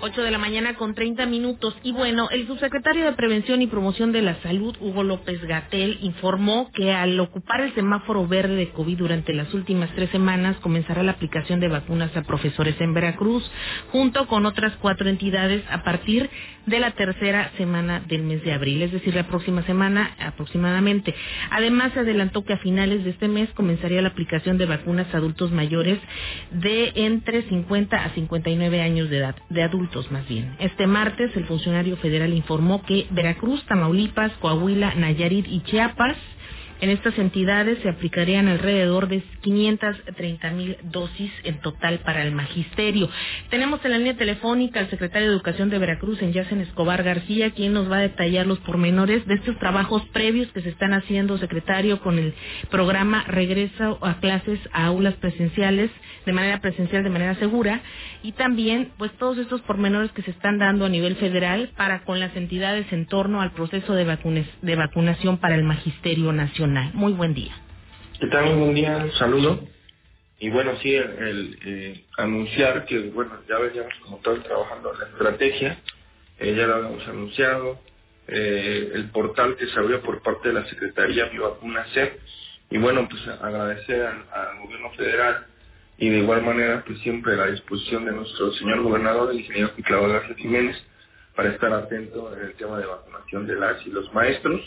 8 de la mañana con 30 minutos. Y bueno, el subsecretario de Prevención y Promoción de la Salud, Hugo López Gatel, informó que al ocupar el semáforo verde de COVID durante las últimas tres semanas, comenzará la aplicación de vacunas a profesores en Veracruz, junto con otras cuatro entidades a partir de la tercera semana del mes de abril, es decir, la próxima semana aproximadamente. Además, se adelantó que a finales de este mes comenzaría la aplicación de vacunas a adultos mayores de entre 50 a 59 años de edad, de adultos Este martes el funcionario federal informó que Veracruz, Tamaulipas, Coahuila, Nayarit y Chiapas en estas entidades se aplicarían alrededor de 530 mil dosis en total para el magisterio. Tenemos en la línea telefónica al secretario de Educación de Veracruz, en Yacen Escobar García, quien nos va a detallar los pormenores de estos trabajos previos que se están haciendo, secretario, con el programa Regreso a clases a aulas presenciales, de manera presencial, de manera segura, y también, pues, todos estos pormenores que se están dando a nivel federal para con las entidades en torno al proceso de, de vacunación para el magisterio nacional. Muy buen día. ¿Qué tal? Muy buen día, un saludo. Y bueno, sí, el, eh, anunciar que, bueno, ya veníamos como tal trabajando en la estrategia, eh, ya lo habíamos anunciado, eh, el portal que se abrió por parte de la Secretaría Mi Vacuna C, y bueno, pues agradecer al, gobierno federal y de igual manera, pues siempre a la disposición de nuestro señor gobernador, el ingeniero Claudio García Jiménez, para estar atento en el tema de vacunación de las y los maestros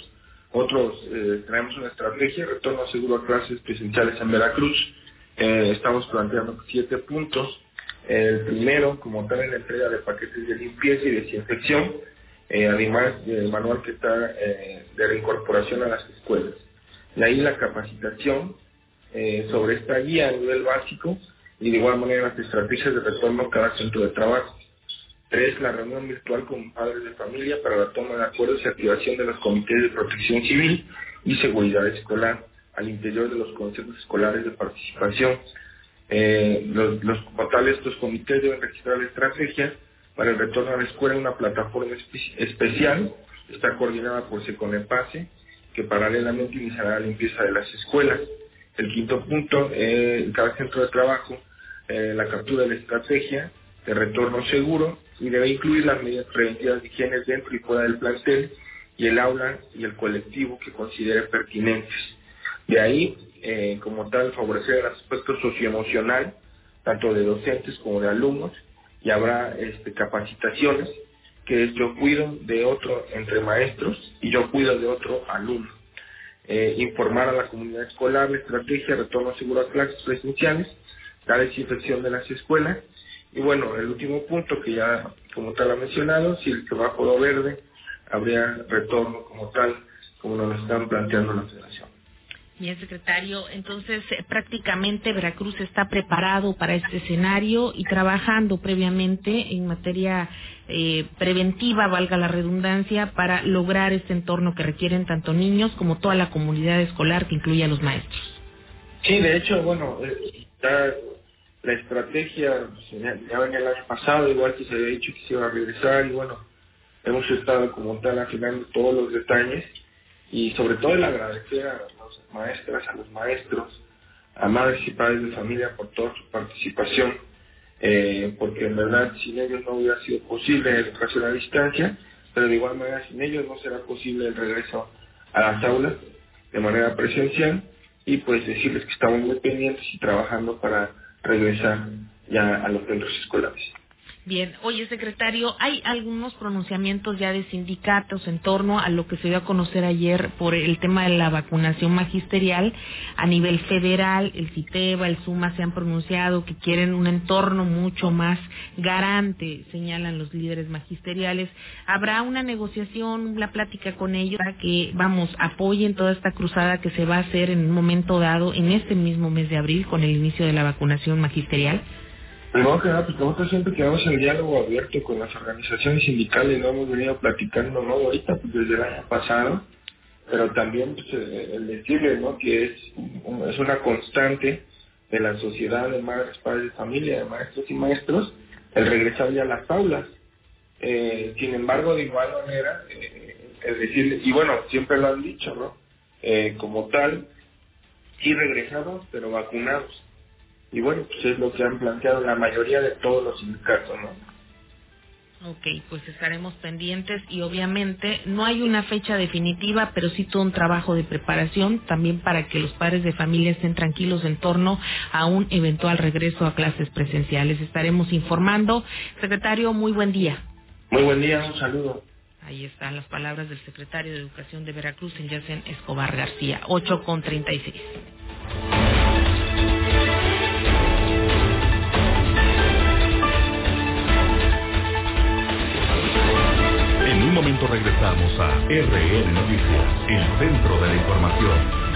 otros eh, tenemos una estrategia, retorno seguro a clases presenciales en Veracruz. Eh, estamos planteando siete puntos. El primero, como tal, en la entrega de paquetes de limpieza y desinfección, eh, además del manual que está de reincorporación a las escuelas. De ahí la capacitación sobre esta guía a nivel básico y de igual manera las estrategias de retorno a cada centro de trabajo. Tres, la reunión virtual con padres de familia para la toma de acuerdos y activación de los comités de protección civil y seguridad escolar al interior de los consejos escolares de participación. Eh, los, los, estos comités deben registrar la estrategia para el retorno a la escuela en una plataforma especial, está coordinada por Seconepase, que paralelamente iniciará la limpieza de las escuelas. El quinto punto, eh, cada centro de trabajo, eh, la captura de la estrategia de retorno seguro y debe incluir las medidas preventivas de higiene dentro y fuera del plantel y el aula y el colectivo que considere pertinentes. De ahí, eh, como tal, favorecer el aspecto socioemocional, tanto de docentes como de alumnos, y habrá este, capacitaciones, que es yo cuido de otro entre maestros y yo cuido de otro alumno. Eh, informar a la comunidad escolar la estrategia de retorno seguro a clases presenciales, la desinfección de las escuelas y bueno, el último punto que ya como tal ha mencionado, si el semáforo verde habría retorno como tal, como nos lo están planteando la federación. Bien, secretario, entonces eh, prácticamente Veracruz está preparado para este escenario y trabajando previamente en materia eh, preventiva, valga la redundancia, para lograr este entorno que requieren tanto niños como toda la comunidad escolar que incluye a los maestros. Sí, de hecho, bueno, eh, la estrategia ya, venía el año pasado, igual que se había dicho que se iba a regresar y bueno, hemos estado como tal afinando todos los detalles y sobre todo el agradecer a las maestras, a los maestros, a madres y padres de familia por toda su participación, eh, porque en verdad sin ellos no hubiera sido posible la educación a distancia, pero de igual manera sin ellos no será posible el regreso a las aulas de manera presencial y pues decirles que estamos muy pendientes y trabajando para regresar ya a los centros escolares. Bien, oye secretario, ¿hay algunos pronunciamientos ya de sindicatos en torno a lo que se dio a conocer ayer por el tema de la vacunación magisterial a nivel federal? El CITEBA, el SUMA se han pronunciado que quieren un entorno mucho más garante, señalan los líderes magisteriales. ¿Habrá una negociación, una plática con ellos para que, vamos, apoyen toda esta cruzada que se va a hacer en un momento dado, en este mismo mes de abril, con el inicio de la vacunación magisterial? Primero que nada, pues nosotros siempre quedamos el diálogo abierto con las organizaciones sindicales, lo hemos venido platicando, ¿no? Ahorita, pues desde el año pasado, pero también pues, eh, el decirles, ¿no? Que es, es una constante de la sociedad de madres, padres de familia, de maestros y maestros, el regresar ya a las aulas. Eh, sin embargo, de igual manera, eh, es decir, y bueno, siempre lo han dicho, ¿no? como tal, sí regresamos, pero vacunados y bueno, pues es lo que han planteado la mayoría de todos los sindicatos, ¿no? Ok, pues estaremos pendientes y obviamente no hay una fecha definitiva, pero sí todo un trabajo de preparación también para que los padres de familia estén tranquilos en torno a un eventual regreso a clases presenciales. Estaremos informando. Secretario, muy buen día. Muy buen día, un saludo. Ahí están las palabras del secretario de Educación de Veracruz, en Yacen Escobar García, 8 con 36. Regresamos a RN Noticias, el centro de la información.